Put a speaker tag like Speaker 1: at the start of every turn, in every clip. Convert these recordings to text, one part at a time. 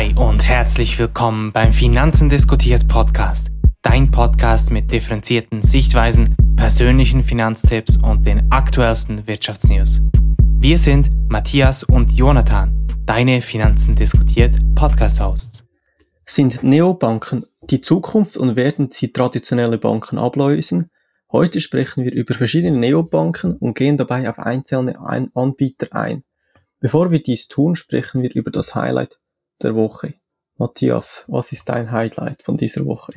Speaker 1: Hi und herzlich willkommen beim Finanzen diskutiert Podcast. Dein Podcast mit differenzierten Sichtweisen, persönlichen Finanztipps und den aktuellsten Wirtschaftsnews. Wir sind Matthias und Jonathan, deine Finanzen diskutiert Podcast-Hosts.
Speaker 2: Sind Neobanken die Zukunft und werden sie traditionelle Banken ablösen? Heute sprechen wir über verschiedene Neobanken und gehen dabei auf einzelne Anbieter ein. Bevor wir dies tun, sprechen wir über das Highlight der Woche. Matthias, was ist dein Highlight von dieser Woche?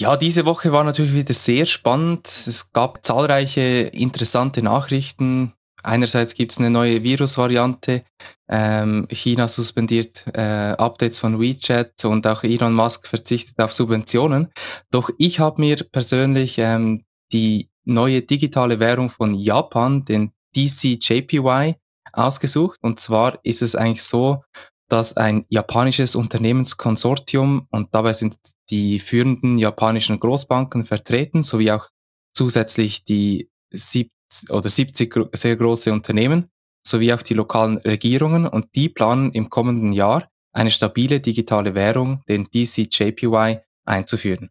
Speaker 3: Ja, diese Woche war natürlich wieder sehr spannend. Es gab zahlreiche interessante Nachrichten. Einerseits gibt es eine neue Virusvariante. Ähm, China suspendiert äh, Updates von WeChat und auch Elon Musk verzichtet auf Subventionen. Doch ich habe mir persönlich ähm, die neue digitale Währung von Japan, den DCJPY, ausgesucht. Und zwar ist es eigentlich so, dass ein japanisches Unternehmenskonsortium und dabei sind die führenden japanischen Großbanken vertreten, sowie auch zusätzlich die 70 oder 70 sehr große Unternehmen, sowie auch die lokalen Regierungen und die planen im kommenden Jahr eine stabile digitale Währung, den DCJPY, einzuführen,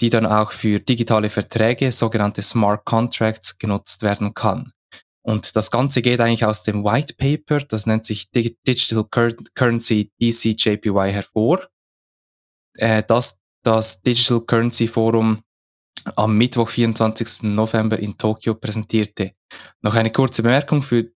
Speaker 3: die dann auch für digitale Verträge, sogenannte Smart Contracts, genutzt werden kann. Und das Ganze geht eigentlich aus dem White Paper, das nennt sich Digital Currency DCJPY hervor, äh, das das Digital Currency Forum am Mittwoch, 24. November in Tokio präsentierte. Noch eine kurze Bemerkung für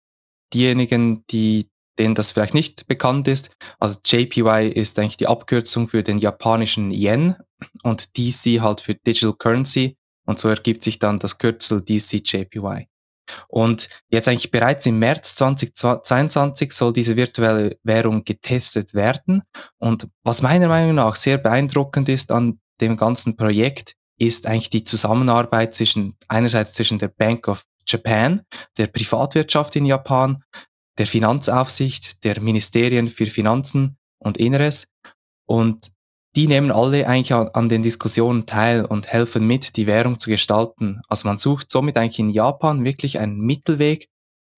Speaker 3: diejenigen, die denen das vielleicht nicht bekannt ist. Also JPY ist eigentlich die Abkürzung für den japanischen Yen und DC halt für Digital Currency und so ergibt sich dann das Kürzel DCJPY. Und jetzt eigentlich bereits im März 2022 soll diese virtuelle Währung getestet werden. Und was meiner Meinung nach sehr beeindruckend ist an dem ganzen Projekt, ist eigentlich die Zusammenarbeit zwischen einerseits zwischen der Bank of Japan, der Privatwirtschaft in Japan, der Finanzaufsicht, der Ministerien für Finanzen und Inneres und die nehmen alle eigentlich an, den Diskussionen teil und helfen mit, die Währung zu gestalten. Also man sucht somit eigentlich in Japan wirklich einen Mittelweg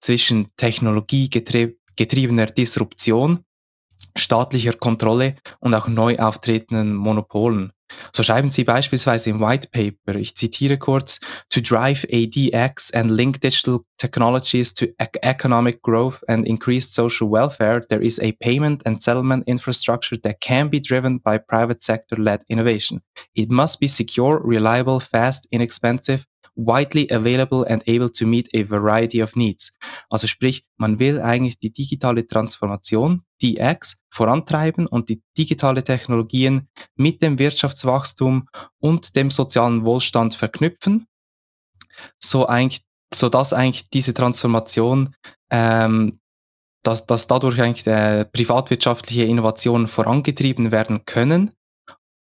Speaker 3: zwischen technologiegetriebener Disruption, staatlicher Kontrolle und auch neu auftretenden Monopolen. So schreiben sie beispielsweise im White Paper, ich zitiere kurz, to drive ADX and link digital technologies to economic growth and increased social welfare, there is a payment and settlement infrastructure that can be driven by private sector-led innovation. It must be secure, reliable, fast, inexpensive, widely available and able to meet a variety of needs. Also sprich, man will eigentlich die digitale Transformation, DX, vorantreiben und die digitale Technologien mit dem Wirtschaftswachstum und dem sozialen Wohlstand verknüpfen, so eigentlich, so dass eigentlich diese Transformation ähm, dass, dass dadurch eigentlich äh, privatwirtschaftliche Innovationen vorangetrieben werden können.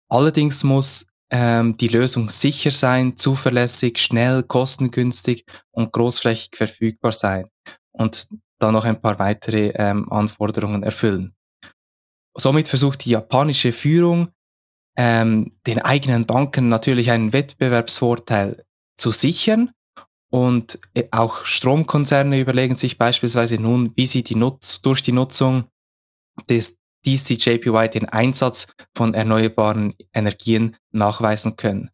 Speaker 3: Allerdings muss ähm, die Lösung sicher sein, zuverlässig, schnell, kostengünstig und großflächig verfügbar sein und dann noch ein paar weitere ähm, Anforderungen erfüllen. Somit versucht die japanische Führung, ähm, den eigenen Banken natürlich einen Wettbewerbsvorteil zu sichern und äh, auch Stromkonzerne überlegen sich beispielsweise nun, wie sie die Nutz durch die Nutzung des DCJPY den Einsatz von erneuerbaren Energien nachweisen können.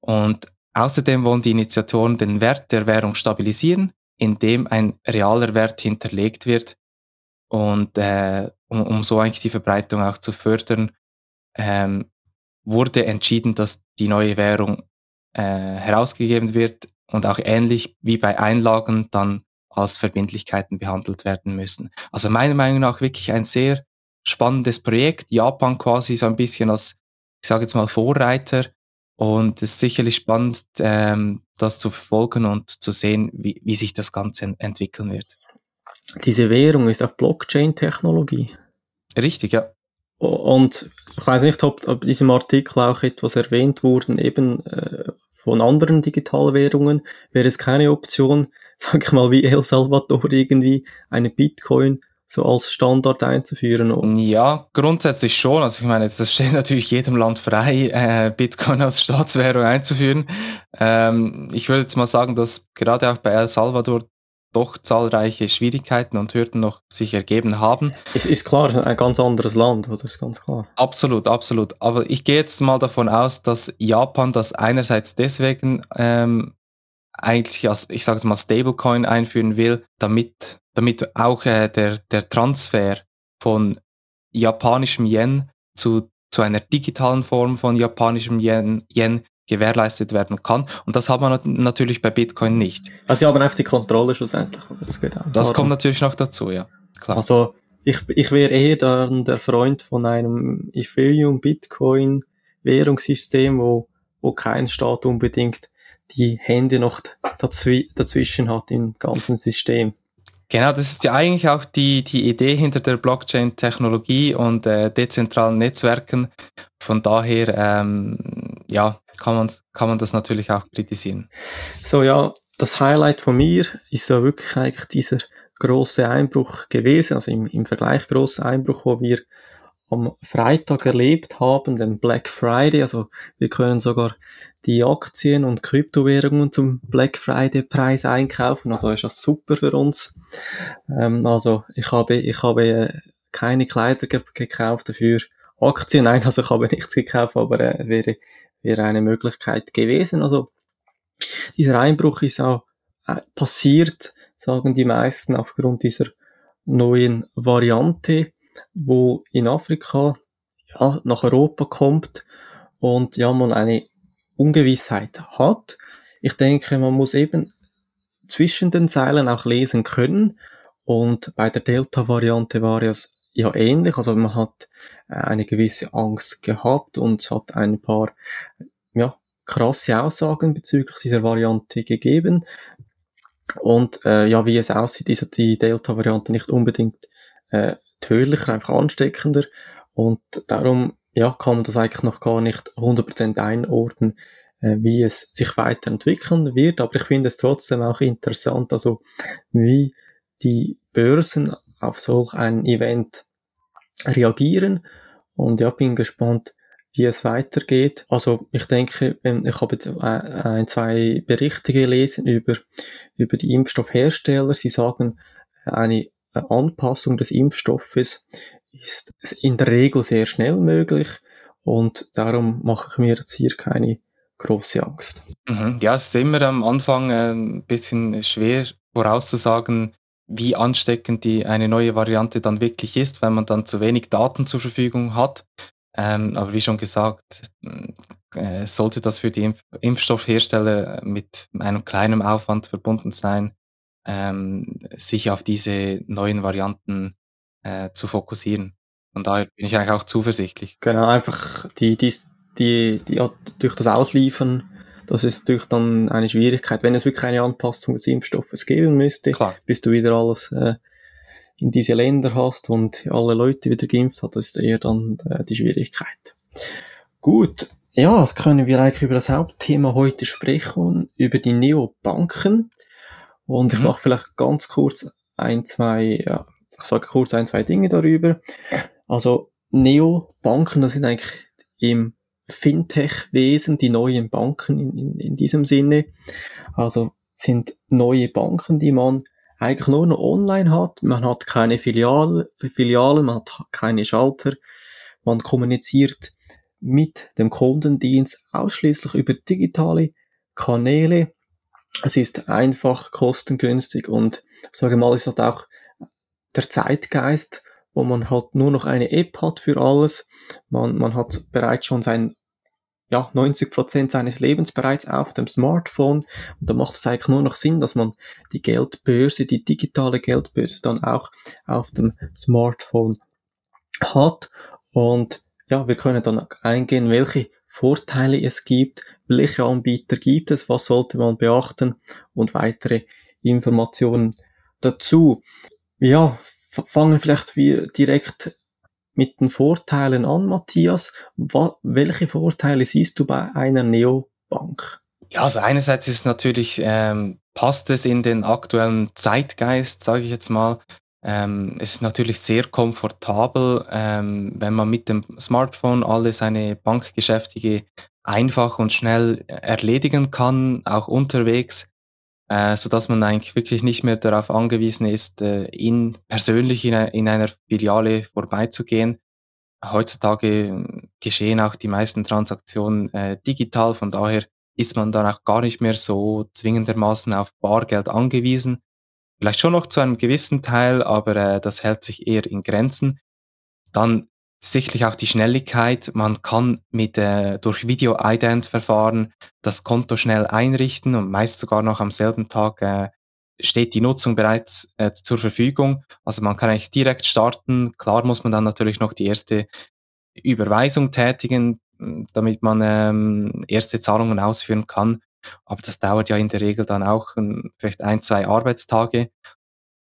Speaker 3: Und außerdem wollen die Initiatoren den Wert der Währung stabilisieren, indem ein realer Wert hinterlegt wird und äh, um, um so eigentlich die Verbreitung auch zu fördern, ähm, wurde entschieden, dass die neue Währung äh, herausgegeben wird und auch ähnlich wie bei Einlagen dann als Verbindlichkeiten behandelt werden müssen. Also meiner Meinung nach wirklich ein sehr spannendes Projekt. Japan quasi so ein bisschen als, ich sage jetzt mal, Vorreiter. Und es ist sicherlich spannend, ähm, das zu verfolgen und zu sehen, wie, wie sich das Ganze entwickeln wird.
Speaker 2: Diese Währung ist auf Blockchain-Technologie.
Speaker 3: Richtig, ja.
Speaker 2: Und ich weiß nicht, ob, ob in diesem Artikel auch etwas erwähnt wurde, eben äh, von anderen Digitalwährungen. Wäre es keine Option, sag ich mal, wie El Salvador irgendwie eine Bitcoin so als Standard einzuführen?
Speaker 3: Ja, grundsätzlich schon. Also ich meine, das steht natürlich jedem Land frei, äh, Bitcoin als Staatswährung einzuführen. Ähm, ich würde jetzt mal sagen, dass gerade auch bei El Salvador doch zahlreiche Schwierigkeiten und Hürden noch sich ergeben haben.
Speaker 2: Es ist klar, ein ganz anderes Land, oder? ist ganz klar.
Speaker 3: Absolut, absolut. Aber ich gehe jetzt mal davon aus, dass Japan das einerseits deswegen ähm, eigentlich als, ich sage es mal, Stablecoin einführen will, damit, damit auch äh, der, der Transfer von japanischem Yen zu, zu einer digitalen Form von japanischem Yen, Yen gewährleistet werden kann. Und das hat man natürlich bei Bitcoin nicht.
Speaker 2: Also sie haben einfach die Kontrolle schlussendlich. Oder?
Speaker 3: Das, geht das kommt natürlich noch dazu, ja.
Speaker 2: Klar. Also ich, ich wäre eher dann der Freund von einem Ethereum, Bitcoin, Währungssystem, wo, wo kein Staat unbedingt die Hände noch dazwischen hat im ganzen System.
Speaker 3: Genau, das ist ja eigentlich auch die, die Idee hinter der Blockchain-Technologie und äh, dezentralen Netzwerken. Von daher, ähm, ja, kann man, kann man das natürlich auch kritisieren.
Speaker 2: So, ja, das Highlight von mir ist ja wirklich eigentlich dieser große Einbruch gewesen, also im, im Vergleich große Einbruch, wo wir am Freitag erlebt haben, den Black Friday. Also wir können sogar die Aktien und Kryptowährungen zum Black Friday Preis einkaufen. Also ist das super für uns. Ähm, also ich habe, ich habe äh, keine Kleider ge gekauft dafür. Aktien, nein, also ich habe nichts gekauft, aber äh, wäre, wäre eine Möglichkeit gewesen. Also dieser Einbruch ist auch äh, passiert, sagen die meisten, aufgrund dieser neuen Variante wo in Afrika ja, nach Europa kommt und ja, man eine Ungewissheit hat. Ich denke, man muss eben zwischen den Zeilen auch lesen können und bei der Delta-Variante war es ja ähnlich, also man hat äh, eine gewisse Angst gehabt und es hat ein paar ja, krasse Aussagen bezüglich dieser Variante gegeben. Und äh, ja, wie es aussieht, ist die Delta-Variante nicht unbedingt äh, tödlicher, einfach ansteckender. Und darum, ja, kann man das eigentlich noch gar nicht 100% einordnen, äh, wie es sich weiterentwickeln wird. Aber ich finde es trotzdem auch interessant, also wie die Börsen auf solch ein Event reagieren. Und ja, bin gespannt, wie es weitergeht. Also ich denke, ich habe äh, ein, zwei Berichte gelesen über, über die Impfstoffhersteller. Sie sagen, eine Anpassung des Impfstoffes ist in der Regel sehr schnell möglich und darum mache ich mir jetzt hier keine große Angst.
Speaker 3: Mhm. Ja, es ist immer am Anfang ein bisschen schwer vorauszusagen, wie ansteckend die eine neue Variante dann wirklich ist, weil man dann zu wenig Daten zur Verfügung hat. Ähm, aber wie schon gesagt, äh, sollte das für die Impf Impfstoffhersteller mit einem kleinen Aufwand verbunden sein, ähm, sich auf diese neuen Varianten äh, zu fokussieren. Von daher bin ich eigentlich auch zuversichtlich.
Speaker 2: Genau, einfach die, die, die, die durch das Ausliefern, das ist natürlich dann eine Schwierigkeit. Wenn es wirklich eine Anpassung des Impfstoffes geben müsste, Klar. bis du wieder alles äh, in diese Länder hast und alle Leute wieder geimpft hat, das ist eher dann äh, die Schwierigkeit. Gut, ja, jetzt können wir eigentlich über das Hauptthema heute sprechen, über die Neobanken. Und ich mhm. mache vielleicht ganz kurz ein, zwei, ja, ich sage kurz ein, zwei Dinge darüber. Also Neobanken, das sind eigentlich im Fintech-Wesen die neuen Banken in, in, in diesem Sinne. Also sind neue Banken, die man eigentlich nur noch online hat. Man hat keine Filiale, Filialen, man hat keine Schalter. Man kommuniziert mit dem Kundendienst ausschließlich über digitale Kanäle es ist einfach, kostengünstig und sage mal, es hat auch der Zeitgeist, wo man halt nur noch eine App hat für alles. Man, man hat bereits schon sein, ja, 90 Prozent seines Lebens bereits auf dem Smartphone. Und da macht es eigentlich nur noch Sinn, dass man die Geldbörse, die digitale Geldbörse dann auch auf dem Smartphone hat. Und ja, wir können dann eingehen, welche Vorteile es gibt, welche Anbieter gibt es, was sollte man beachten und weitere Informationen dazu. Ja, fangen vielleicht wir direkt mit den Vorteilen an, Matthias. welche Vorteile siehst du bei einer Neobank?
Speaker 3: Ja, also einerseits ist natürlich, ähm, passt es in den aktuellen Zeitgeist, sage ich jetzt mal. Ähm, es ist natürlich sehr komfortabel, ähm, wenn man mit dem Smartphone alle seine Bankgeschäftige einfach und schnell erledigen kann, auch unterwegs. Äh, sodass man eigentlich wirklich nicht mehr darauf angewiesen ist, äh, in, persönlich in, in einer Filiale vorbeizugehen. Heutzutage äh, geschehen auch die meisten Transaktionen äh, digital, von daher ist man dann auch gar nicht mehr so zwingendermaßen auf Bargeld angewiesen. Vielleicht schon noch zu einem gewissen Teil, aber das hält sich eher in Grenzen. Dann sicherlich auch die Schnelligkeit. Man kann mit äh, durch Video-Ident-Verfahren das Konto schnell einrichten und meist sogar noch am selben Tag äh, steht die Nutzung bereits äh, zur Verfügung. Also man kann eigentlich direkt starten. Klar muss man dann natürlich noch die erste Überweisung tätigen, damit man ähm, erste Zahlungen ausführen kann. Aber das dauert ja in der Regel dann auch ähm, vielleicht ein, zwei Arbeitstage.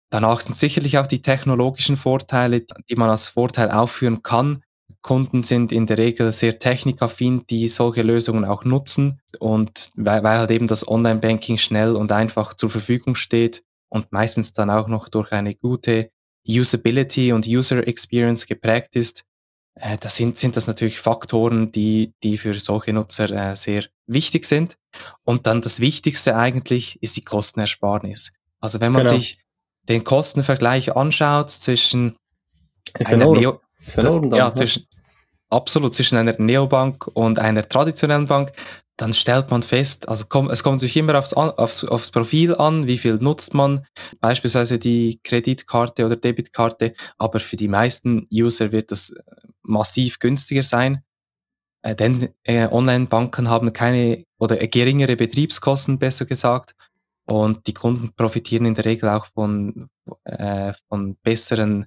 Speaker 3: Danach sind sicherlich auch die technologischen Vorteile, die man als Vorteil aufführen kann. Kunden sind in der Regel sehr technikaffin, die solche Lösungen auch nutzen. Und weil, weil halt eben das Online-Banking schnell und einfach zur Verfügung steht und meistens dann auch noch durch eine gute Usability und User Experience geprägt ist, äh, das sind, sind das natürlich Faktoren, die, die für solche Nutzer äh, sehr wichtig sind. Und dann das Wichtigste eigentlich ist die Kostenersparnis. Also wenn man genau. sich den Kostenvergleich anschaut zwischen
Speaker 2: ist einer. Neo ist
Speaker 3: ja, zwischen, absolut zwischen einer Neobank und einer traditionellen Bank, dann stellt man fest, also komm, es kommt natürlich immer aufs, aufs, aufs Profil an, wie viel nutzt man, beispielsweise die Kreditkarte oder Debitkarte, aber für die meisten User wird das massiv günstiger sein, äh, denn äh, Online-Banken haben keine oder geringere Betriebskosten, besser gesagt, und die Kunden profitieren in der Regel auch von, äh, von besseren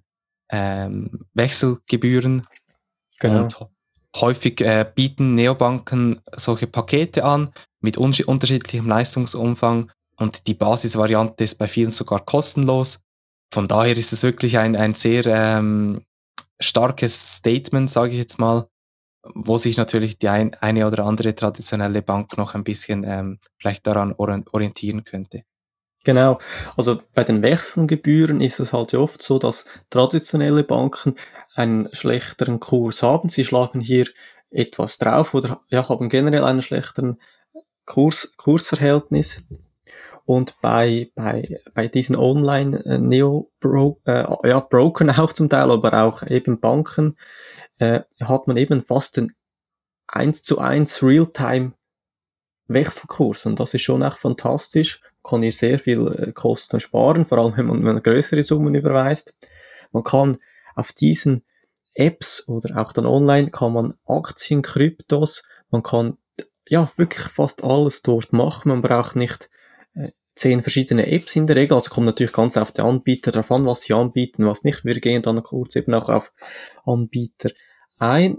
Speaker 3: ähm, Wechselgebühren. Genau. Und häufig äh, bieten Neobanken solche Pakete an mit un unterschiedlichem Leistungsumfang und die Basisvariante ist bei vielen sogar kostenlos. Von daher ist es wirklich ein, ein sehr ähm, starkes Statement, sage ich jetzt mal, wo sich natürlich die ein, eine oder andere traditionelle Bank noch ein bisschen ähm, vielleicht daran orientieren könnte.
Speaker 2: Genau. Also bei den Wechselgebühren ist es halt oft so, dass traditionelle Banken einen schlechteren Kurs haben. Sie schlagen hier etwas drauf oder ja, haben generell einen schlechteren Kurs, Kursverhältnis. Und bei, bei, bei diesen Online-Neo-Brokern, äh, ja, Brokern auch zum Teil, aber auch eben Banken, äh, hat man eben fast den 1 zu 1 Realtime Wechselkurs. Und das ist schon auch fantastisch. Kann hier sehr viel äh, Kosten sparen, vor allem wenn man, wenn man größere Summen überweist. Man kann auf diesen Apps oder auch dann online kann man Aktien, Kryptos, man kann ja wirklich fast alles dort machen. Man braucht nicht äh, zehn verschiedene Apps in der Regel. Also kommt natürlich ganz auf den Anbieter darauf an, was sie anbieten, was nicht. Wir gehen dann kurz eben auch auf Anbieter ein.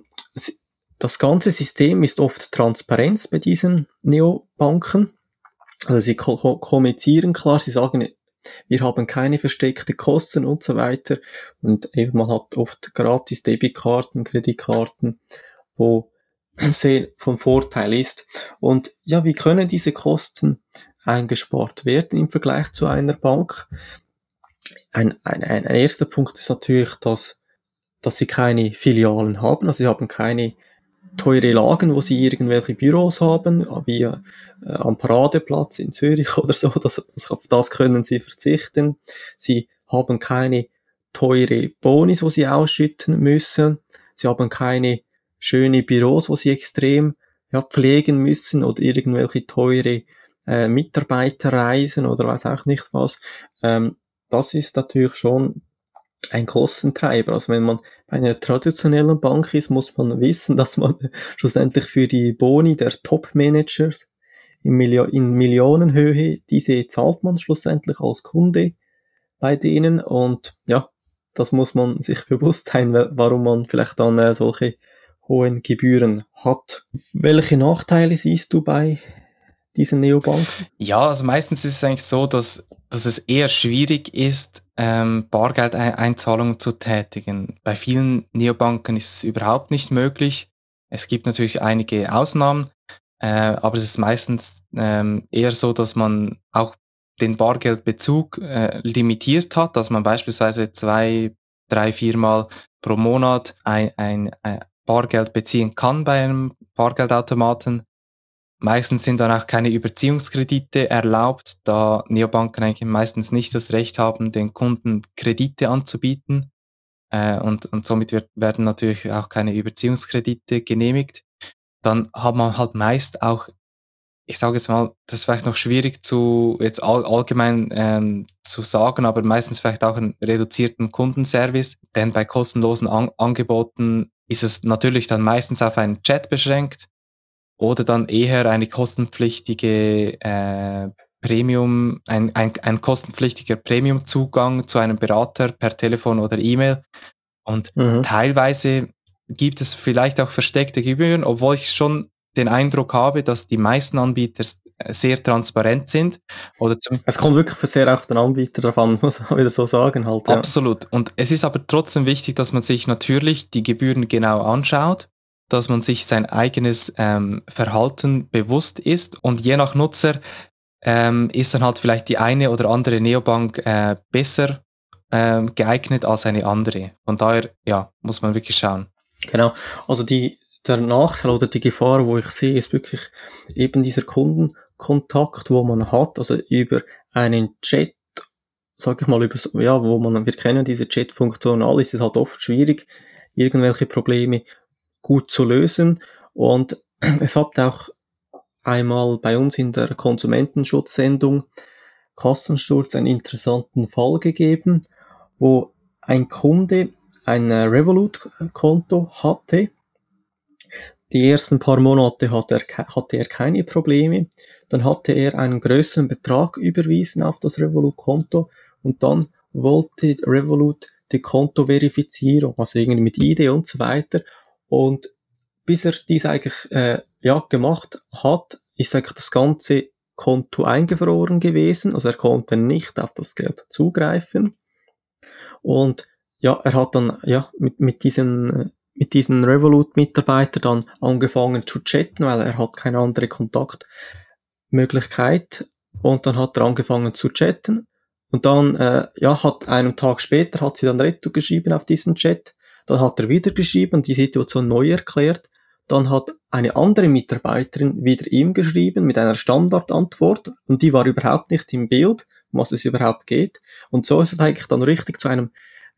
Speaker 2: Das ganze System ist oft Transparenz bei diesen Neobanken. Also sie kommunizieren klar, sie sagen, wir haben keine versteckte Kosten und so weiter. Und eben man hat oft gratis Debitkarten, Kreditkarten, wo sehr vom Vorteil ist. Und ja, wie können diese Kosten eingespart werden im Vergleich zu einer Bank? Ein, ein, ein erster Punkt ist natürlich, dass, dass sie keine Filialen haben, also sie haben keine teure Lagen, wo sie irgendwelche Büros haben, wie äh, am Paradeplatz in Zürich oder so, das, das, auf das können sie verzichten. Sie haben keine teure Bonis, wo sie ausschütten müssen. Sie haben keine schöne Büros, wo sie extrem ja, pflegen müssen oder irgendwelche teure äh, Mitarbeiterreisen oder weiß auch nicht was. Ähm, das ist natürlich schon ein Kostentreiber. Also wenn man bei einer traditionellen Bank ist, muss man wissen, dass man schlussendlich für die Boni der Top-Managers in, Milio in Millionenhöhe, diese zahlt man schlussendlich als Kunde bei denen und ja, das muss man sich bewusst sein, warum man vielleicht dann äh, solche hohen Gebühren hat. Welche Nachteile siehst du bei diesen Neobanken?
Speaker 3: Ja, also meistens ist es eigentlich so, dass, dass es eher schwierig ist, ähm, Bargeldeinzahlungen zu tätigen. Bei vielen Neobanken ist es überhaupt nicht möglich. Es gibt natürlich einige Ausnahmen, äh, aber es ist meistens ähm, eher so, dass man auch den Bargeldbezug äh, limitiert hat, dass man beispielsweise zwei, drei, viermal pro Monat ein, ein, ein Bargeld beziehen kann bei einem Bargeldautomaten. Meistens sind dann auch keine Überziehungskredite erlaubt, da Neobanken eigentlich meistens nicht das Recht haben, den Kunden Kredite anzubieten. Äh, und, und somit wird, werden natürlich auch keine Überziehungskredite genehmigt. Dann hat man halt meist auch, ich sage jetzt mal, das ist vielleicht noch schwierig zu jetzt all, allgemein ähm, zu sagen, aber meistens vielleicht auch einen reduzierten Kundenservice, denn bei kostenlosen An Angeboten ist es natürlich dann meistens auf einen Chat beschränkt oder dann eher eine kostenpflichtige äh, Premium, ein, ein, ein kostenpflichtiger Premium-Zugang zu einem Berater per Telefon oder E-Mail. Und mhm. teilweise gibt es vielleicht auch versteckte Gebühren, obwohl ich schon den Eindruck habe, dass die meisten Anbieter sehr transparent sind. Oder
Speaker 2: es kommt wirklich sehr auf den Anbieter drauf an, muss man wieder so sagen halt.
Speaker 3: Ja. Absolut. Und es ist aber trotzdem wichtig, dass man sich natürlich die Gebühren genau anschaut dass man sich sein eigenes ähm, Verhalten bewusst ist und je nach Nutzer ähm, ist dann halt vielleicht die eine oder andere Neobank äh, besser ähm, geeignet als eine andere. Von daher, ja, muss man wirklich schauen.
Speaker 2: Genau. Also die, der Nachteil oder die Gefahr, wo ich sehe, ist wirklich eben dieser Kundenkontakt, wo man hat, also über einen Chat, sag ich mal, über, ja, wo man, wir kennen diese Chat-Funktion alle, ist es halt oft schwierig, irgendwelche Probleme gut zu lösen. Und es hat auch einmal bei uns in der Konsumentenschutzsendung Kostensturz einen interessanten Fall gegeben, wo ein Kunde ein Revolut-Konto hatte. Die ersten paar Monate hatte er, hatte er keine Probleme. Dann hatte er einen größeren Betrag überwiesen auf das Revolut-Konto und dann wollte Revolut die Kontoverifizierung, also irgendwie mit ID und so weiter. Und bis er dies eigentlich äh, ja gemacht hat, ist eigentlich das ganze Konto eingefroren gewesen. Also er konnte nicht auf das Geld zugreifen. Und ja, er hat dann ja mit, mit diesen mit diesen Revolut-Mitarbeiter dann angefangen zu chatten, weil er hat keine andere Kontaktmöglichkeit. Und dann hat er angefangen zu chatten. Und dann, äh, ja, hat einen Tag später hat sie dann Retto geschrieben auf diesen Chat. Dann hat er wieder geschrieben, die Situation neu erklärt. Dann hat eine andere Mitarbeiterin wieder ihm geschrieben mit einer Standardantwort und die war überhaupt nicht im Bild, um was es überhaupt geht. Und so ist es eigentlich dann richtig zu einem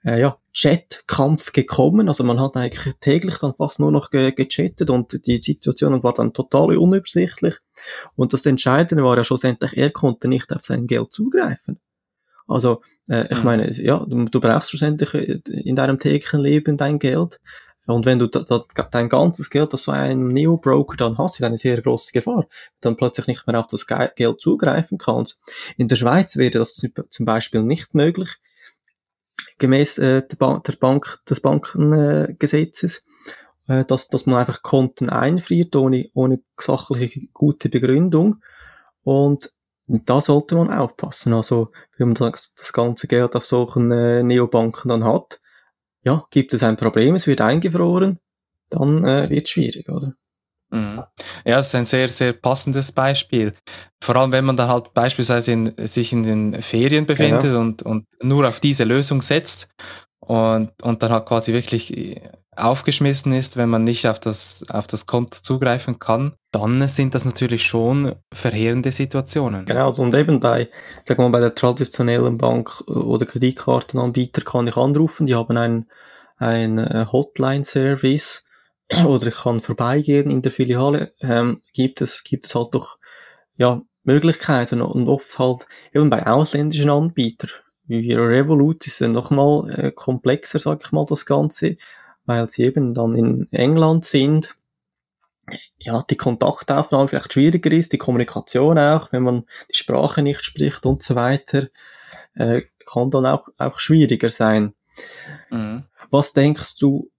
Speaker 2: äh, ja, Chatkampf gekommen. Also man hat eigentlich täglich dann fast nur noch ge gechattet und die Situation war dann total unübersichtlich. Und das Entscheidende war ja schlussendlich, er konnte nicht auf sein Geld zugreifen. Also, äh, ich mhm. meine, ja, du, du brauchst schlussendlich äh, in deinem täglichen Leben dein Geld. Und wenn du da, da, dein ganzes Geld aus so einem Neo-Broker dann hast, ist eine sehr große Gefahr, dann plötzlich nicht mehr auf das Geld zugreifen kannst. In der Schweiz wäre das zum Beispiel nicht möglich, gemäß äh, der, ba der Bank, des Bankengesetzes, äh, dass, dass man einfach Konten einfriert ohne, ohne sachliche gute Begründung. Und da sollte man aufpassen. Also, wenn man das, das ganze Geld auf solchen äh, Neobanken dann hat, ja, gibt es ein Problem, es wird eingefroren, dann äh, wird es schwierig, oder?
Speaker 3: Mhm. Ja, es ist ein sehr, sehr passendes Beispiel. Vor allem, wenn man dann halt beispielsweise in, sich in den Ferien befindet genau. und, und nur auf diese Lösung setzt und, und dann halt quasi wirklich aufgeschmissen ist, wenn man nicht auf das, auf das Konto zugreifen kann, dann sind das natürlich schon verheerende Situationen.
Speaker 2: Genau, und eben bei, sag mal, bei der traditionellen Bank oder Kreditkartenanbieter kann ich anrufen, die haben einen, einen äh, Hotline-Service oder ich kann vorbeigehen in der Filiale, ähm, gibt es, gibt es halt doch, ja, Möglichkeiten und oft halt eben bei ausländischen Anbietern, wie Revolut ist ja nochmal äh, komplexer, sag ich mal, das Ganze weil sie eben dann in England sind. Ja, die Kontaktaufnahme vielleicht schwieriger ist, die Kommunikation auch, wenn man die Sprache nicht spricht und so weiter, äh, kann dann auch, auch schwieriger sein. Mhm. Was denkst du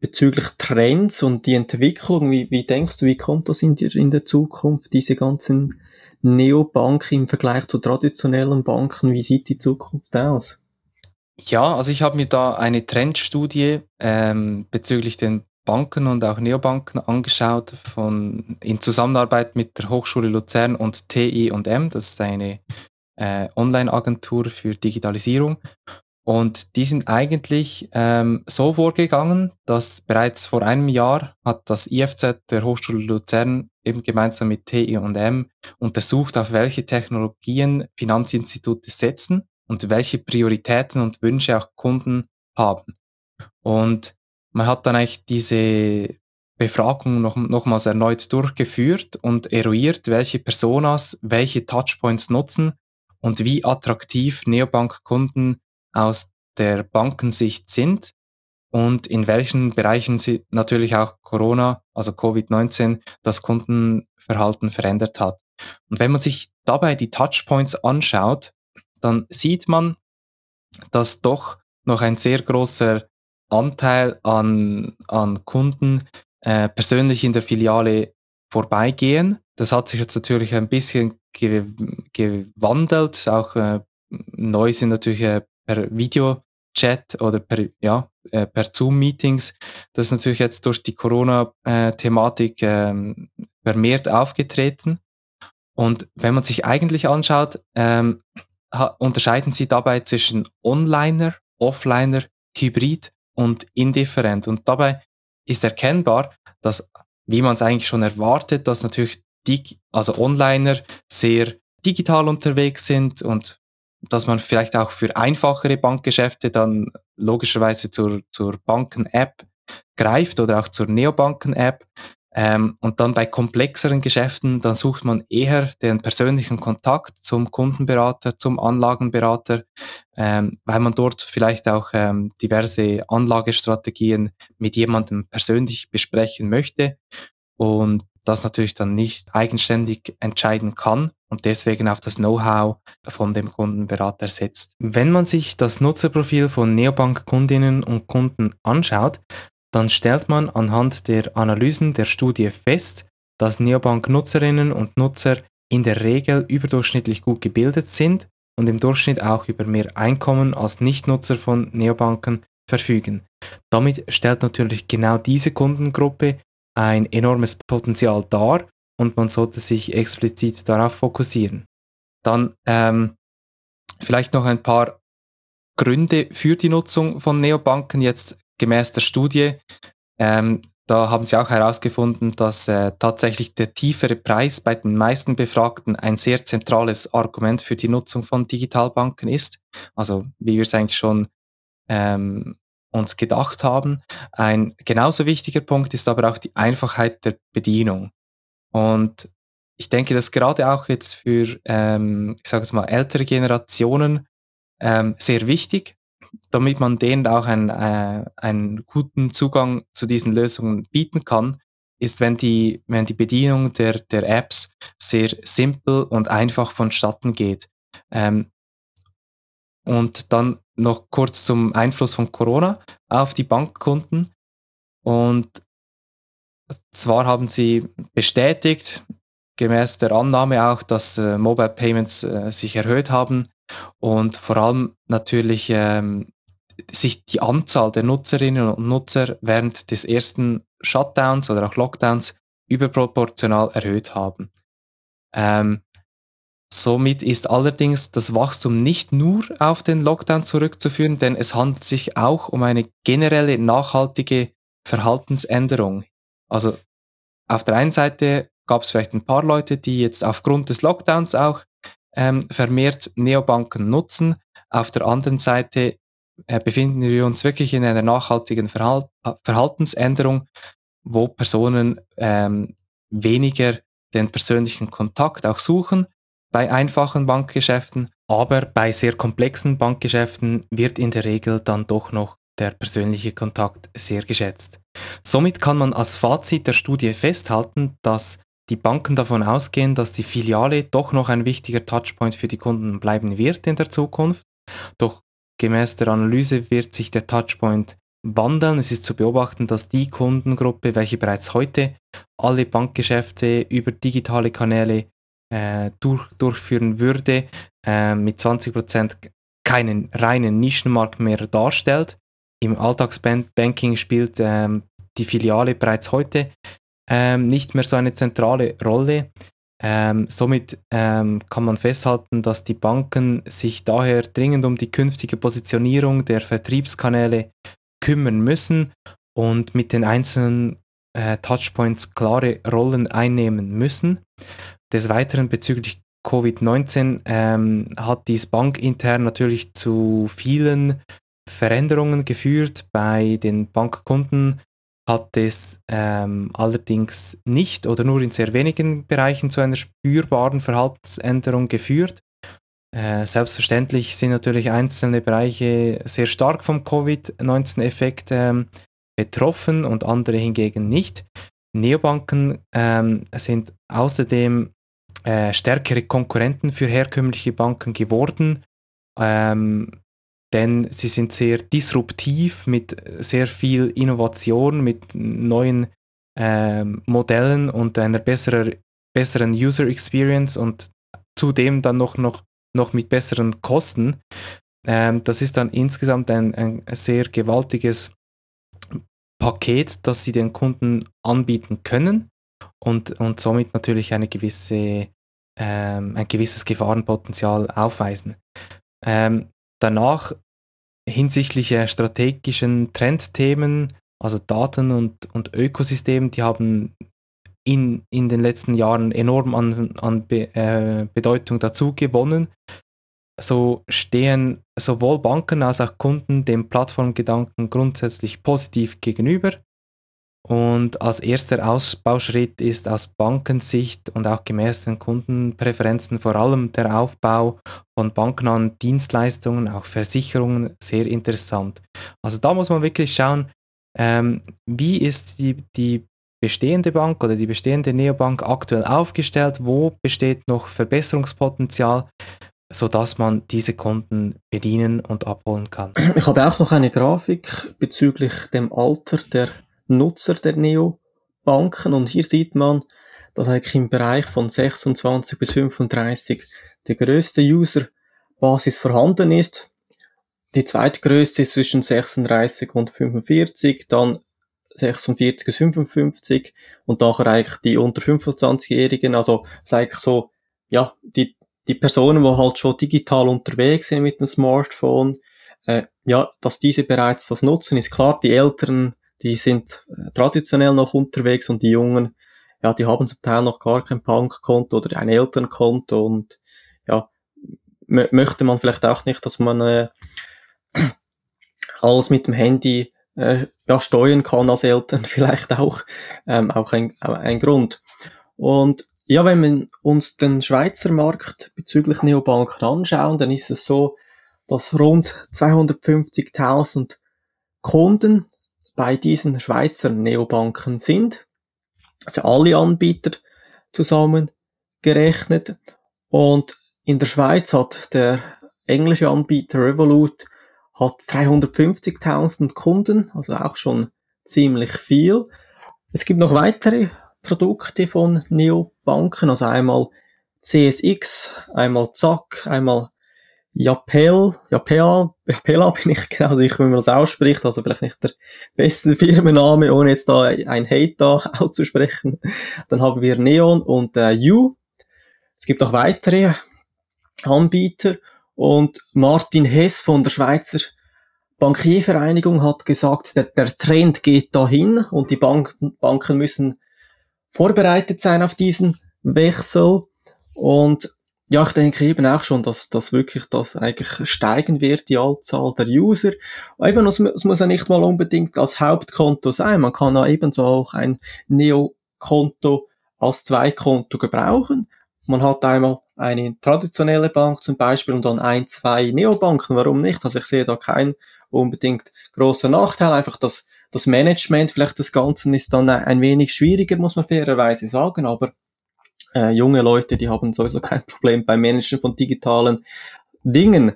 Speaker 2: bezüglich Trends und die Entwicklung? Wie, wie denkst du, wie kommt das in, der, in der Zukunft, diese ganzen Neobanken im Vergleich zu traditionellen Banken? Wie sieht die Zukunft aus?
Speaker 3: Ja, also ich habe mir da eine Trendstudie ähm, bezüglich den Banken und auch Neobanken angeschaut von, in Zusammenarbeit mit der Hochschule Luzern und TI&M, das ist eine äh, Online-Agentur für Digitalisierung. Und die sind eigentlich ähm, so vorgegangen, dass bereits vor einem Jahr hat das IFZ der Hochschule Luzern eben gemeinsam mit TI&M untersucht, auf welche Technologien Finanzinstitute setzen und welche Prioritäten und Wünsche auch Kunden haben. Und man hat dann eigentlich diese Befragung noch, nochmals erneut durchgeführt und eruiert, welche Personas welche Touchpoints nutzen und wie attraktiv Neobank-Kunden aus der Bankensicht sind und in welchen Bereichen sie natürlich auch Corona, also Covid-19, das Kundenverhalten verändert hat. Und wenn man sich dabei die Touchpoints anschaut, dann sieht man, dass doch noch ein sehr großer Anteil an, an Kunden äh, persönlich in der Filiale vorbeigehen. Das hat sich jetzt natürlich ein bisschen ge gewandelt. Auch äh, neu sind natürlich äh, per Videochat oder per, ja, äh, per Zoom-Meetings. Das ist natürlich jetzt durch die Corona-Thematik ähm, vermehrt aufgetreten. Und wenn man sich eigentlich anschaut, ähm, unterscheiden sie dabei zwischen Onliner, Offliner, Hybrid und Indifferent. Und dabei ist erkennbar, dass, wie man es eigentlich schon erwartet, dass natürlich die, also Onliner sehr digital unterwegs sind und dass man vielleicht auch für einfachere Bankgeschäfte dann logischerweise zur, zur Banken-App greift oder auch zur Neobanken-App. Ähm, und dann bei komplexeren Geschäften, dann sucht man eher den persönlichen Kontakt zum Kundenberater, zum Anlagenberater, ähm, weil man dort vielleicht auch ähm, diverse Anlagestrategien mit jemandem persönlich besprechen möchte und das natürlich dann nicht eigenständig entscheiden kann und deswegen auf das Know-how von dem Kundenberater setzt. Wenn man sich das Nutzerprofil von Neobank-Kundinnen und Kunden anschaut, dann stellt man anhand der Analysen der Studie fest, dass Neobank-Nutzerinnen und Nutzer in der Regel überdurchschnittlich gut gebildet sind und im Durchschnitt auch über mehr Einkommen als Nichtnutzer von Neobanken verfügen. Damit stellt natürlich genau diese Kundengruppe ein enormes Potenzial dar und man sollte sich explizit darauf fokussieren. Dann ähm, vielleicht noch ein paar Gründe für die Nutzung von Neobanken jetzt gemäß der Studie, ähm, da haben sie auch herausgefunden, dass äh, tatsächlich der tiefere Preis bei den meisten Befragten ein sehr zentrales Argument für die Nutzung von Digitalbanken ist. Also wie wir es eigentlich schon ähm, uns gedacht haben. Ein genauso wichtiger Punkt ist aber auch die Einfachheit der Bedienung. Und ich denke, dass gerade auch jetzt für, ähm, ich sage es mal, ältere Generationen ähm, sehr wichtig, damit man denen auch einen, äh, einen guten Zugang zu diesen Lösungen bieten kann, ist, wenn die, wenn die Bedienung der, der Apps sehr simpel und einfach vonstatten geht. Ähm, und dann noch kurz zum Einfluss von Corona auf die Bankkunden. Und zwar haben sie bestätigt, gemäß der Annahme auch, dass äh, Mobile Payments äh, sich erhöht haben und vor allem natürlich ähm, sich die Anzahl der Nutzerinnen und Nutzer während des ersten Shutdowns oder auch Lockdowns überproportional erhöht haben. Ähm, somit ist allerdings das Wachstum nicht nur auf den Lockdown zurückzuführen, denn es handelt sich auch um eine generelle nachhaltige Verhaltensänderung. Also auf der einen Seite gab es vielleicht ein paar Leute, die jetzt aufgrund des Lockdowns auch ähm, vermehrt Neobanken nutzen. Auf der anderen Seite äh, befinden wir uns wirklich in einer nachhaltigen Verhalt Verhaltensänderung, wo Personen ähm, weniger den persönlichen Kontakt auch suchen bei einfachen Bankgeschäften, aber bei sehr komplexen Bankgeschäften wird in der Regel dann doch noch der persönliche Kontakt sehr geschätzt. Somit kann man als Fazit der Studie festhalten, dass die Banken davon ausgehen, dass die Filiale doch noch ein wichtiger Touchpoint für die Kunden bleiben wird in der Zukunft. Doch gemäß der Analyse wird sich der Touchpoint wandeln. Es ist zu beobachten, dass die Kundengruppe, welche bereits heute alle Bankgeschäfte über digitale Kanäle äh, durch, durchführen würde, äh, mit 20% keinen reinen Nischenmarkt mehr darstellt. Im Alltagsbanking spielt ähm, die Filiale bereits heute ähm, nicht mehr so eine zentrale Rolle. Ähm, somit ähm, kann man festhalten, dass die Banken sich daher dringend um die künftige Positionierung der Vertriebskanäle kümmern müssen und mit den einzelnen äh, Touchpoints klare Rollen einnehmen müssen. Des Weiteren bezüglich Covid-19 ähm, hat dies bankintern natürlich zu vielen Veränderungen geführt. Bei den Bankkunden hat es ähm, allerdings nicht oder nur in sehr wenigen Bereichen zu einer spürbaren Verhaltensänderung geführt. Äh, selbstverständlich sind natürlich einzelne Bereiche sehr stark vom Covid-19-Effekt ähm, betroffen und andere hingegen nicht. Neobanken ähm, sind außerdem äh, stärkere Konkurrenten für herkömmliche Banken geworden, ähm, denn sie sind sehr disruptiv mit sehr viel Innovation, mit neuen ähm, Modellen und einer besseren, besseren User Experience und zudem dann noch, noch, noch mit besseren Kosten. Ähm, das ist dann insgesamt ein, ein sehr gewaltiges Paket, das sie den Kunden anbieten können und, und somit natürlich eine gewisse, ähm, ein gewisses Gefahrenpotenzial aufweisen. Ähm, danach hinsichtlich strategischen Trendthemen, also Daten und, und Ökosystemen, die haben in, in den letzten Jahren enorm an, an Be, äh, Bedeutung dazu gewonnen. So stehen sowohl Banken als auch Kunden dem Plattformgedanken grundsätzlich positiv gegenüber. Und als erster Ausbauschritt ist aus Bankensicht und auch gemäß den Kundenpräferenzen vor allem der Aufbau von banknahen Dienstleistungen, auch Versicherungen, sehr interessant. Also da muss man wirklich schauen, ähm, wie ist die, die bestehende Bank oder die bestehende Neobank aktuell aufgestellt, wo besteht noch Verbesserungspotenzial, sodass man diese Kunden bedienen und abholen kann.
Speaker 2: Ich habe auch noch eine Grafik bezüglich dem Alter der Nutzer der Neobanken und hier sieht man, dass eigentlich im Bereich von 26 bis 35 der größte User-Basis vorhanden ist. Die zweitgrößte ist zwischen 36 und 45, dann 46 bis 55 und nachher eigentlich die unter 25-Jährigen, also ist eigentlich so, ja, die, die Personen, die halt schon digital unterwegs sind mit dem Smartphone, äh, ja, dass diese bereits das nutzen, ist klar, die Älteren die sind äh, traditionell noch unterwegs und die Jungen, ja, die haben zum Teil noch gar kein Punkkonto oder ein Elternkonto und ja, möchte man vielleicht auch nicht, dass man äh, alles mit dem Handy äh, ja, steuern kann als Eltern, vielleicht auch, ähm, auch ein, ein Grund. Und ja, wenn wir uns den Schweizer Markt bezüglich Neobanken anschauen, dann ist es so, dass rund 250.000 Kunden bei diesen Schweizer Neobanken sind. Also alle Anbieter zusammen gerechnet. Und in der Schweiz hat der englische Anbieter Revolut hat 350.000 Kunden, also auch schon ziemlich viel. Es gibt noch weitere Produkte von Neobanken, also einmal CSX, einmal Zack, einmal Japel, Japel, Japela bin ich genau sicher, wie man das ausspricht, also vielleicht nicht der beste Firmenname, ohne jetzt da ein Hate da auszusprechen. Dann haben wir Neon und äh, U. Es gibt auch weitere Anbieter und Martin Hess von der Schweizer Bankiervereinigung hat gesagt, der, der Trend geht dahin und die Banken, Banken müssen vorbereitet sein auf diesen Wechsel und ja, ich denke eben auch schon, dass, dass wirklich das eigentlich steigen wird, die Anzahl der User. Eben, es, es muss ja nicht mal unbedingt als Hauptkonto sein. Man kann ja ebenso auch ein Neo-Konto als Zweikonto gebrauchen. Man hat einmal eine traditionelle Bank zum Beispiel und dann ein, zwei Neobanken. Warum nicht? Also ich sehe da keinen unbedingt großen Nachteil. Einfach das, das Management vielleicht des Ganzen ist dann ein wenig schwieriger, muss man fairerweise sagen. Aber äh, junge Leute, die haben sowieso kein Problem beim Managen von digitalen Dingen.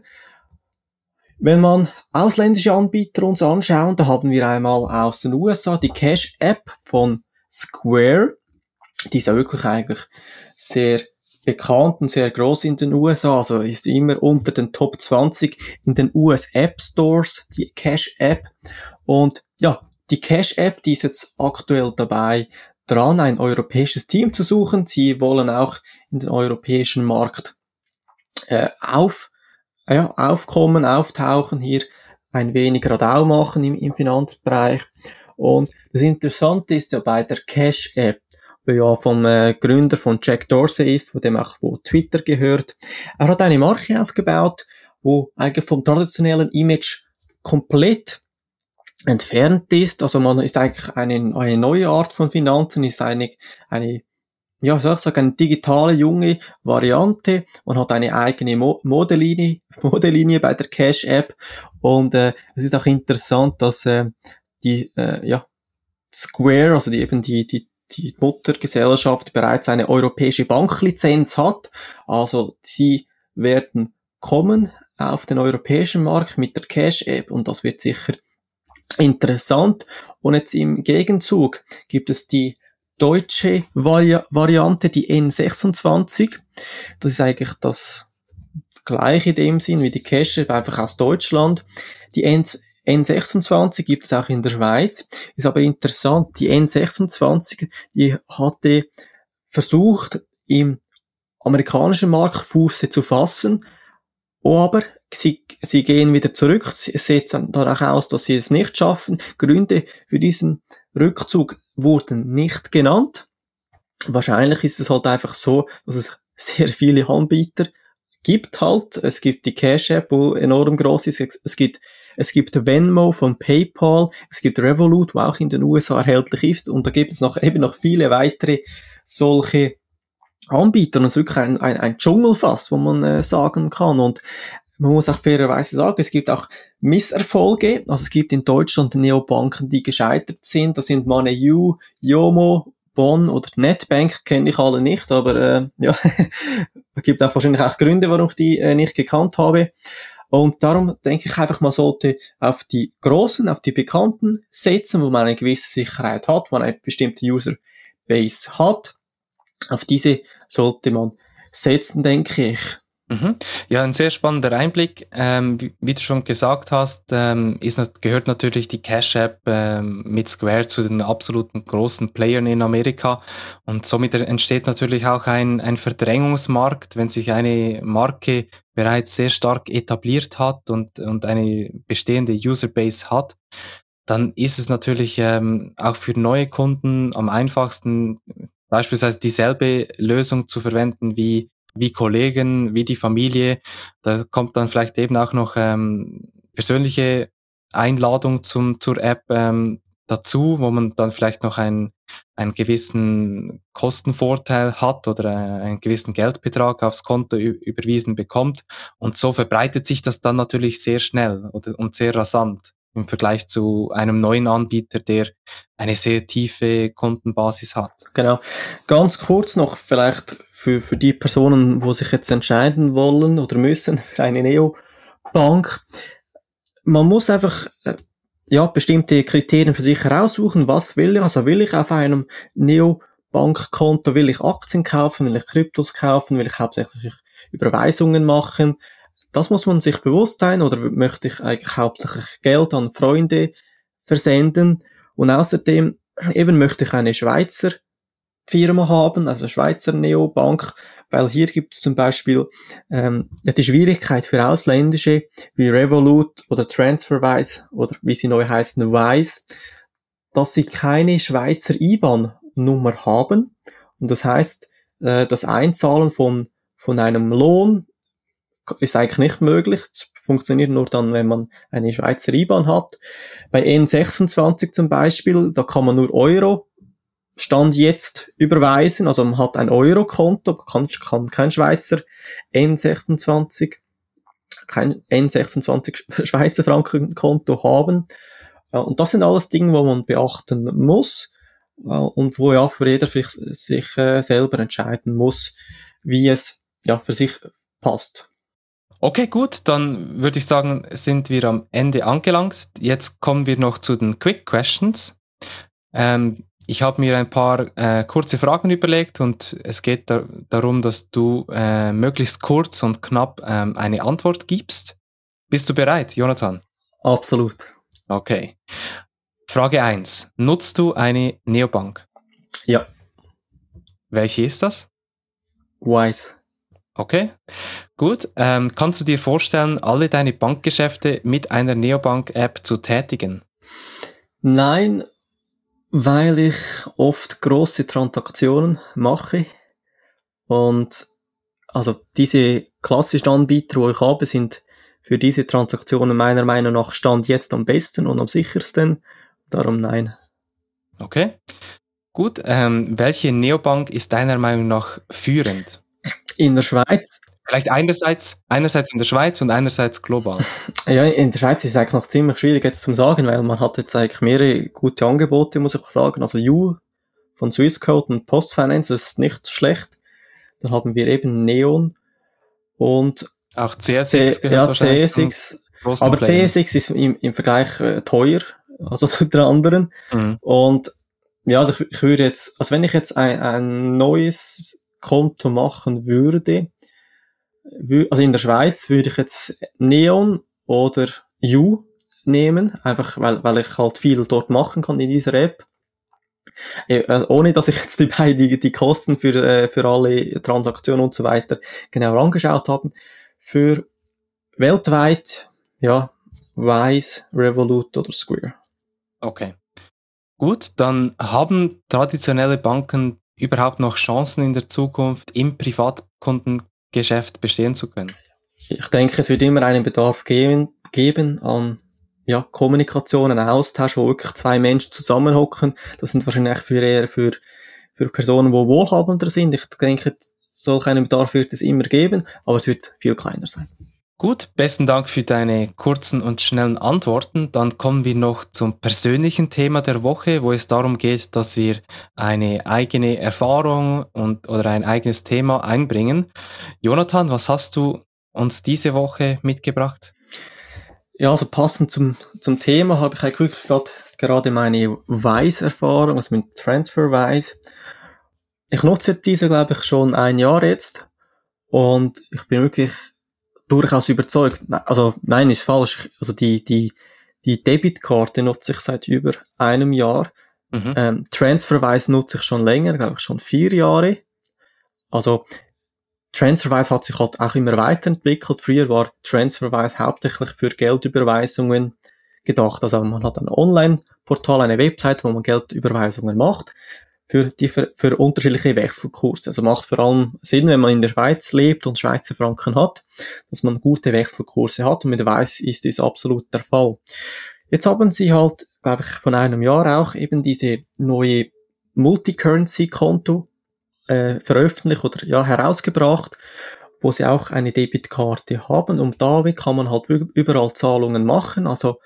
Speaker 2: Wenn man ausländische Anbieter uns anschauen, da haben wir einmal aus den USA die Cash App von Square. Die ist ja wirklich eigentlich sehr bekannt und sehr groß in den USA, also ist immer unter den Top 20 in den US App Stores, die Cash App. Und ja, die Cash App, die ist jetzt aktuell dabei, dran, ein europäisches Team zu suchen. Sie wollen auch in den europäischen Markt äh, auf, ja, aufkommen, auftauchen, hier ein wenig Radau machen im, im Finanzbereich. Und das Interessante ist ja bei der Cash-App, der ja vom äh, Gründer von Jack Dorsey ist, von dem auch wo Twitter gehört. Er hat eine Marke aufgebaut, wo eigentlich vom traditionellen Image komplett entfernt ist. Also man ist eigentlich eine, eine neue Art von Finanzen, ist eine, eine ja, soll ich sagen, eine digitale junge Variante. Man hat eine eigene Mo Modelinie, Modelinie bei der Cash App und äh, es ist auch interessant, dass äh, die äh, ja, Square, also die eben die, die die Muttergesellschaft bereits eine europäische Banklizenz hat. Also sie werden kommen auf den europäischen Markt mit der Cash App und das wird sicher interessant. Und jetzt im Gegenzug gibt es die deutsche Vari Variante, die N26. Das ist eigentlich das gleiche in dem Sinn wie die Cache, einfach aus Deutschland. Die N N26 gibt es auch in der Schweiz. Ist aber interessant, die N26, die hatte versucht, im amerikanischen Markt Fuße zu fassen, aber sie, sie gehen wieder zurück. Es sieht dann auch aus, dass sie es nicht schaffen. Gründe für diesen Rückzug wurden nicht genannt. Wahrscheinlich ist es halt einfach so, dass es sehr viele Anbieter gibt halt. Es gibt die Cash App, wo enorm groß ist. Es gibt es gibt Venmo von PayPal, es gibt Revolut, wo auch in den USA erhältlich ist, und da gibt es noch eben noch viele weitere solche Anbieter. Und es ist wirklich ein, ein, ein Dschungel fast, wo man äh, sagen kann. Und man muss auch fairerweise sagen, es gibt auch Misserfolge. Also es gibt in Deutschland Neobanken, die gescheitert sind. Das sind MoneyU, Yomo, Bonn oder Netbank kenne ich alle nicht, aber äh, ja, es gibt auch wahrscheinlich auch Gründe, warum ich die äh, nicht gekannt habe. Und darum denke ich einfach, man sollte auf die großen, auf die bekannten setzen, wo man eine gewisse Sicherheit hat, wo man eine bestimmte User Base hat. Auf diese sollte man setzen, denke ich.
Speaker 3: Mhm. Ja, ein sehr spannender Einblick. Ähm, wie, wie, du schon gesagt hast, ähm, ist, gehört natürlich die Cash App ähm, mit Square zu den absoluten großen Playern in Amerika. Und somit entsteht natürlich auch ein, ein Verdrängungsmarkt, wenn sich eine Marke bereits sehr stark etabliert hat und, und eine bestehende Userbase hat. Dann ist es natürlich ähm, auch für neue Kunden am einfachsten, beispielsweise dieselbe Lösung zu verwenden wie wie Kollegen, wie die Familie. Da kommt dann vielleicht eben auch noch ähm, persönliche Einladung zum, zur App ähm, dazu, wo man dann vielleicht noch einen, einen gewissen Kostenvorteil hat oder äh, einen gewissen Geldbetrag aufs Konto überwiesen bekommt. Und so verbreitet sich das dann natürlich sehr schnell oder, und sehr rasant im Vergleich zu einem neuen Anbieter, der eine sehr tiefe Kundenbasis hat.
Speaker 2: Genau. Ganz kurz noch vielleicht für, für die Personen, wo sich jetzt entscheiden wollen oder müssen für eine Neobank. Man muss einfach äh, ja bestimmte Kriterien für sich heraussuchen. Was will ich? Also will ich auf einem Neobankkonto will ich Aktien kaufen, will ich Kryptos kaufen, will ich hauptsächlich Überweisungen machen? Das muss man sich bewusst sein oder möchte ich eigentlich hauptsächlich Geld an Freunde versenden. Und außerdem eben möchte ich eine Schweizer Firma haben, also Schweizer Neobank, weil hier gibt es zum Beispiel ähm, die Schwierigkeit für ausländische wie Revolut oder Transferwise oder wie sie neu heißen Wise, dass sie keine Schweizer IBAN-Nummer haben. Und das heißt, äh, das Einzahlen von von einem Lohn ist eigentlich nicht möglich. Es funktioniert nur dann, wenn man eine Schweizer IBAN hat. Bei N26 zum Beispiel, da kann man nur Euro Stand jetzt überweisen, also man hat ein Euro-Konto, kann, kann kein Schweizer N26, kein N26 Schweizer Franken-Konto haben. Äh, und das sind alles Dinge, wo man beachten muss äh, und wo ja für jeder sich, sich äh, selber entscheiden muss, wie es ja für sich passt.
Speaker 3: Okay, gut, dann würde ich sagen, sind wir am Ende angelangt. Jetzt kommen wir noch zu den Quick Questions. Ähm, ich habe mir ein paar äh, kurze Fragen überlegt und es geht da, darum, dass du äh, möglichst kurz und knapp ähm, eine Antwort gibst. Bist du bereit, Jonathan?
Speaker 2: Absolut.
Speaker 3: Okay. Frage 1. Nutzt du eine Neobank?
Speaker 2: Ja.
Speaker 3: Welche ist das?
Speaker 2: Wise.
Speaker 3: Okay, gut. Ähm, kannst du dir vorstellen, alle deine Bankgeschäfte mit einer Neobank-App zu tätigen?
Speaker 2: Nein, Weil ich oft große Transaktionen mache und also diese klassischen Anbieter, wo ich habe, sind für diese Transaktionen meiner Meinung nach Stand jetzt am besten und am sichersten. Darum nein.
Speaker 3: Okay. Gut. Ähm, welche Neobank ist deiner Meinung nach führend?
Speaker 2: In der Schweiz.
Speaker 3: Vielleicht einerseits, einerseits in der Schweiz und einerseits global.
Speaker 2: Ja, in der Schweiz ist es eigentlich noch ziemlich schwierig jetzt zu sagen, weil man hat jetzt eigentlich mehrere gute Angebote, muss ich sagen. Also U von Swissquote und Postfinance ist nicht schlecht. Dann haben wir eben Neon und
Speaker 3: auch CSX
Speaker 2: C ja, CSX. Aber Playern. CSX ist im, im Vergleich äh, teuer, also zu den anderen. Mhm. Und ja, also ich, ich würde jetzt, also wenn ich jetzt ein, ein neues Konto machen würde, also in der Schweiz würde ich jetzt Neon oder U nehmen, einfach weil, weil ich halt viel dort machen kann in dieser App. Äh, ohne dass ich jetzt die, die Kosten für, äh, für alle Transaktionen und so weiter genau angeschaut habe. Für weltweit, ja, Wise, Revolut oder Square.
Speaker 3: Okay. Gut, dann haben traditionelle Banken überhaupt noch Chancen in der Zukunft im Privatkundengeschäft bestehen zu können?
Speaker 2: Ich denke, es wird immer einen Bedarf geben, geben an ja, Kommunikation, einen Austausch, wo wirklich zwei Menschen zusammenhocken. Das sind wahrscheinlich für eher für, für Personen, die wohlhabender sind. Ich denke, solch einen Bedarf wird es immer geben, aber es wird viel kleiner sein.
Speaker 3: Gut, besten Dank für deine kurzen und schnellen Antworten. Dann kommen wir noch zum persönlichen Thema der Woche, wo es darum geht, dass wir eine eigene Erfahrung und oder ein eigenes Thema einbringen. Jonathan, was hast du uns diese Woche mitgebracht?
Speaker 2: Ja, also passend zum, zum Thema habe ich eigentlich gerade, gerade meine Wise-Erfahrung, also mit TransferWise. Ich nutze diese, glaube ich, schon ein Jahr jetzt und ich bin wirklich durchaus überzeugt. Also nein, ist falsch. Also die, die, die Debitkarte nutze ich seit über einem Jahr. Mhm. Ähm, Transferwise nutze ich schon länger, glaube ich schon vier Jahre. Also Transferwise hat sich halt auch immer weiterentwickelt. Früher war Transferwise hauptsächlich für Geldüberweisungen gedacht. Also man hat ein Online-Portal, eine Website, wo man Geldüberweisungen macht für die für, unterschiedliche Wechselkurse. Also macht vor allem Sinn, wenn man in der Schweiz lebt und Schweizer Franken hat, dass man gute Wechselkurse hat und mit Weiß ist dies absolut der Fall. Jetzt haben sie halt, glaube ich, von einem Jahr auch eben diese neue Multicurrency-Konto äh, veröffentlicht oder ja herausgebracht, wo sie auch eine Debitkarte haben und damit kann man halt überall Zahlungen machen. Also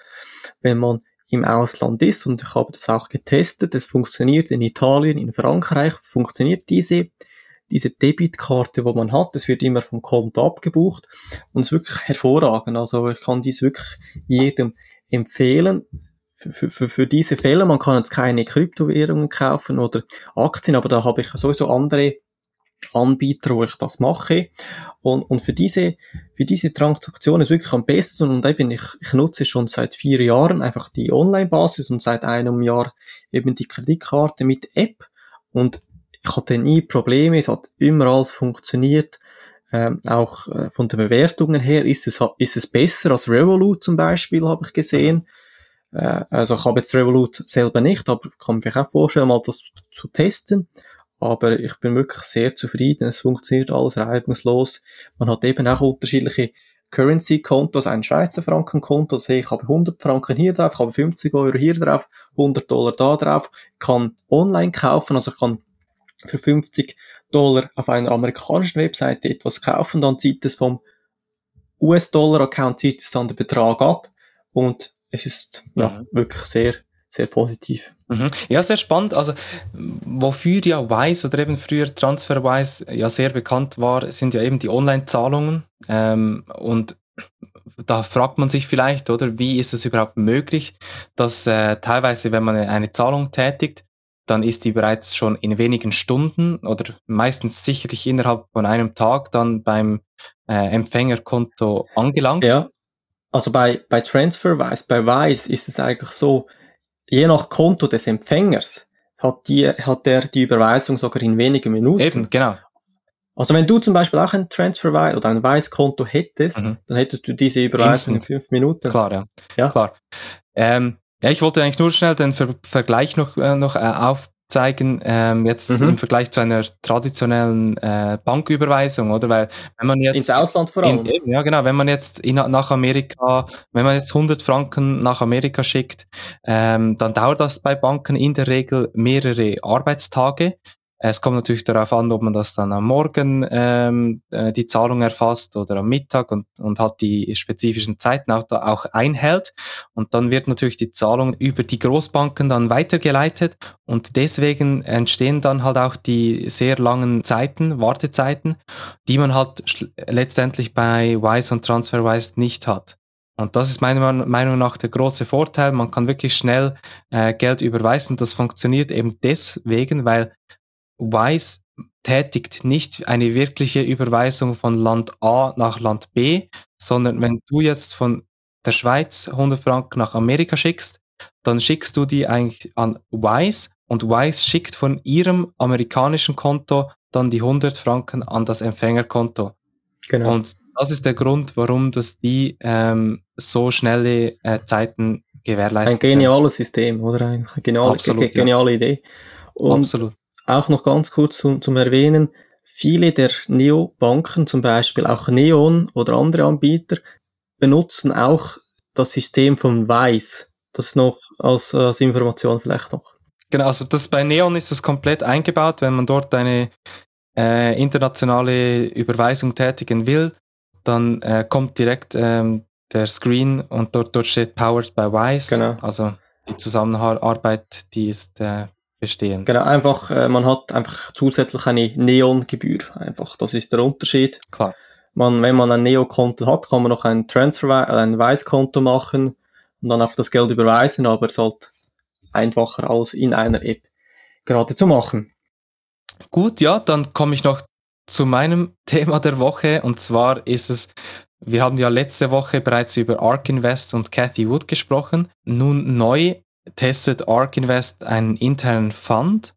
Speaker 2: wenn man im Ausland ist und ich habe das auch getestet, es funktioniert in Italien, in Frankreich, funktioniert diese diese Debitkarte, wo man hat, es wird immer vom Konto abgebucht und es ist wirklich hervorragend. Also ich kann dies wirklich jedem empfehlen. Für, für, für diese Fälle, man kann jetzt keine Kryptowährungen kaufen oder Aktien, aber da habe ich sowieso andere Anbieter, wo ich das mache. Und, und für diese, für diese Transaktion ist wirklich am besten und eben ich, ich nutze schon seit vier Jahren einfach die Online-Basis und seit einem Jahr eben die Kreditkarte mit App und ich hatte nie Probleme, es hat immer alles funktioniert. Ähm, auch äh, von den Bewertungen her ist es, ist es besser als Revolut zum Beispiel, habe ich gesehen. Äh, also ich habe jetzt Revolut selber nicht, aber kann mir auch vorstellen, mal das zu testen. Aber ich bin wirklich sehr zufrieden. Es funktioniert alles reibungslos. Man hat eben auch unterschiedliche Currency-Kontos, ein Schweizer Franken-Konto, also ich habe 100 Franken hier drauf, ich habe 50 Euro hier drauf, 100 Dollar da drauf, kann online kaufen, also ich kann für 50 Dollar auf einer amerikanischen Webseite etwas kaufen, dann zieht es vom US-Dollar-Account, zieht es dann den Betrag ab und es ist ja mhm. wirklich sehr, sehr positiv.
Speaker 3: Mhm. Ja, sehr spannend. Also, wofür ja Wise oder eben früher TransferWise ja sehr bekannt war, sind ja eben die Online-Zahlungen. Ähm, und da fragt man sich vielleicht, oder, wie ist es überhaupt möglich, dass äh, teilweise, wenn man eine Zahlung tätigt, dann ist die bereits schon in wenigen Stunden oder meistens sicherlich innerhalb von einem Tag dann beim äh, Empfängerkonto angelangt.
Speaker 2: Ja, also bei, bei TransferWise, bei Wise ist es eigentlich so, je nach Konto des Empfängers hat, die, hat der die Überweisung sogar in wenigen Minuten.
Speaker 3: Eben, genau.
Speaker 2: Also wenn du zum Beispiel auch ein TransferWise oder ein Wise-Konto hättest, mhm. dann hättest du diese Überweisung Instant. in fünf Minuten.
Speaker 3: Klar, ja. ja. Klar. Ähm, Ja, ich wollte eigentlich nur schnell den Ver Vergleich noch, äh, noch äh, auf, zeigen, ähm, jetzt mhm. im Vergleich zu einer traditionellen äh, Banküberweisung, oder? Weil wenn man jetzt
Speaker 2: ins Ausland vor allem.
Speaker 3: In, ja, genau. Wenn man jetzt in, nach Amerika, wenn man jetzt 100 Franken nach Amerika schickt, ähm, dann dauert das bei Banken in der Regel mehrere Arbeitstage. Es kommt natürlich darauf an, ob man das dann am Morgen ähm, äh, die Zahlung erfasst oder am Mittag und, und halt die spezifischen Zeiten auch, da auch einhält. Und dann wird natürlich die Zahlung über die Großbanken dann weitergeleitet und deswegen entstehen dann halt auch die sehr langen Zeiten, Wartezeiten, die man halt letztendlich bei Wise und TransferWise nicht hat. Und das ist meiner Meinung nach der große Vorteil. Man kann wirklich schnell äh, Geld überweisen. Das funktioniert eben deswegen, weil Wise tätigt nicht eine wirkliche Überweisung von Land A nach Land B, sondern wenn du jetzt von der Schweiz 100 Franken nach Amerika schickst, dann schickst du die eigentlich an Wise und Wise schickt von ihrem amerikanischen Konto dann die 100 Franken an das Empfängerkonto. Genau. Und das ist der Grund, warum das die ähm, so schnelle äh, Zeiten gewährleisten.
Speaker 2: Ein geniales System, oder? Eine geniale, Absolut, geniale ja. Idee. Und Absolut. Auch noch ganz kurz zum, zum Erwähnen, viele der Neobanken, zum Beispiel auch Neon oder andere Anbieter, benutzen auch das System von Wise. Das noch als, als Information vielleicht noch.
Speaker 3: Genau, also das bei Neon ist das komplett eingebaut, wenn man dort eine äh, internationale Überweisung tätigen will, dann äh, kommt direkt ähm, der Screen und dort, dort steht Powered by Wise. Genau. Also die Zusammenarbeit, die ist äh, bestehen.
Speaker 2: Genau, einfach, äh, man hat einfach zusätzlich eine Neon-Gebühr. Einfach, das ist der Unterschied.
Speaker 3: Klar.
Speaker 2: Man, wenn man ein Neo-Konto hat, kann man noch ein Transfer, äh, ein Weiß-Konto machen und dann auf das Geld überweisen, aber es halt einfacher als in einer App gerade zu machen.
Speaker 3: Gut, ja, dann komme ich noch zu meinem Thema der Woche und zwar ist es wir haben ja letzte Woche bereits über Ark Invest und Cathy Wood gesprochen. Nun neu testet ARK Invest einen internen Fund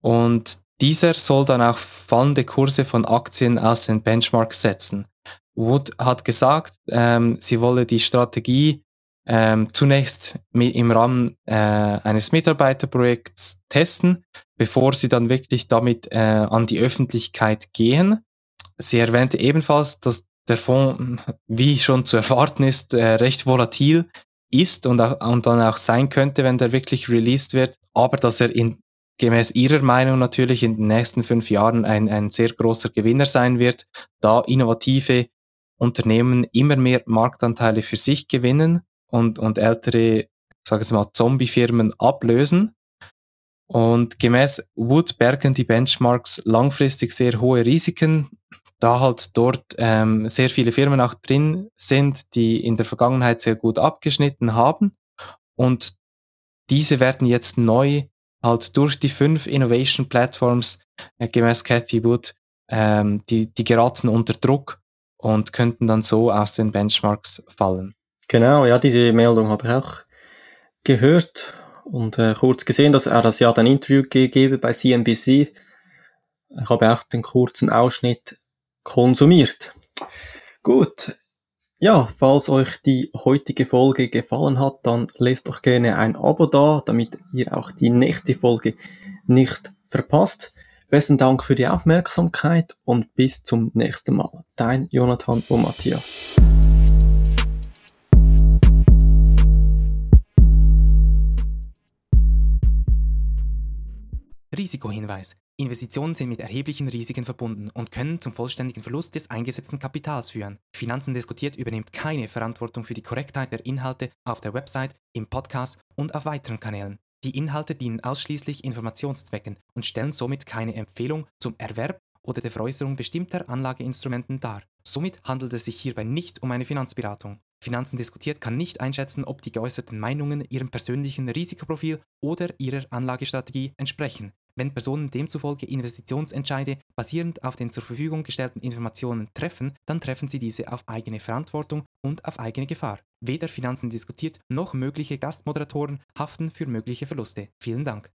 Speaker 3: und dieser soll dann auch fallende Kurse von Aktien aus den Benchmarks setzen. Wood hat gesagt, ähm, sie wolle die Strategie ähm, zunächst im Rahmen äh, eines Mitarbeiterprojekts testen, bevor sie dann wirklich damit äh, an die Öffentlichkeit gehen. Sie erwähnte ebenfalls, dass der Fonds, wie schon zu erwarten ist, äh, recht volatil ist und, auch, und dann auch sein könnte, wenn der wirklich released wird, aber dass er in, gemäß ihrer Meinung natürlich in den nächsten fünf Jahren ein, ein sehr großer Gewinner sein wird, da innovative Unternehmen immer mehr Marktanteile für sich gewinnen und, und ältere, sage ich mal, Zombie-Firmen ablösen. Und gemäß Wood bergen die Benchmarks langfristig sehr hohe Risiken, da halt dort ähm, sehr viele Firmen auch drin sind, die in der Vergangenheit sehr gut abgeschnitten haben. Und diese werden jetzt neu halt durch die fünf Innovation Platforms äh, gemäß Cathy Wood, ähm, die, die geraten unter Druck und könnten dann so aus den Benchmarks fallen.
Speaker 2: Genau, ja, diese Meldung habe ich auch gehört und äh, kurz gesehen, dass er das ja ein Interview gegeben bei CNBC. Ich habe auch den kurzen Ausschnitt konsumiert. Gut. Ja, falls euch die heutige Folge gefallen hat, dann lasst doch gerne ein Abo da, damit ihr auch die nächste Folge nicht verpasst. Besten Dank für die Aufmerksamkeit und bis zum nächsten Mal. Dein Jonathan und Matthias.
Speaker 1: Risikohinweis. Investitionen sind mit erheblichen Risiken verbunden und können zum vollständigen Verlust des eingesetzten Kapitals führen. Finanzen diskutiert übernimmt keine Verantwortung für die Korrektheit der Inhalte auf der Website, im Podcast und auf weiteren Kanälen. Die Inhalte dienen ausschließlich Informationszwecken und stellen somit keine Empfehlung zum Erwerb oder der Veräußerung bestimmter Anlageinstrumenten dar. Somit handelt es sich hierbei nicht um eine Finanzberatung. Finanzen diskutiert kann nicht einschätzen, ob die geäußerten Meinungen ihrem persönlichen Risikoprofil oder ihrer Anlagestrategie entsprechen. Wenn Personen demzufolge Investitionsentscheide basierend auf den zur Verfügung gestellten Informationen treffen, dann treffen sie diese auf eigene Verantwortung und auf eigene Gefahr. Weder Finanzen diskutiert noch mögliche Gastmoderatoren haften für mögliche Verluste. Vielen Dank.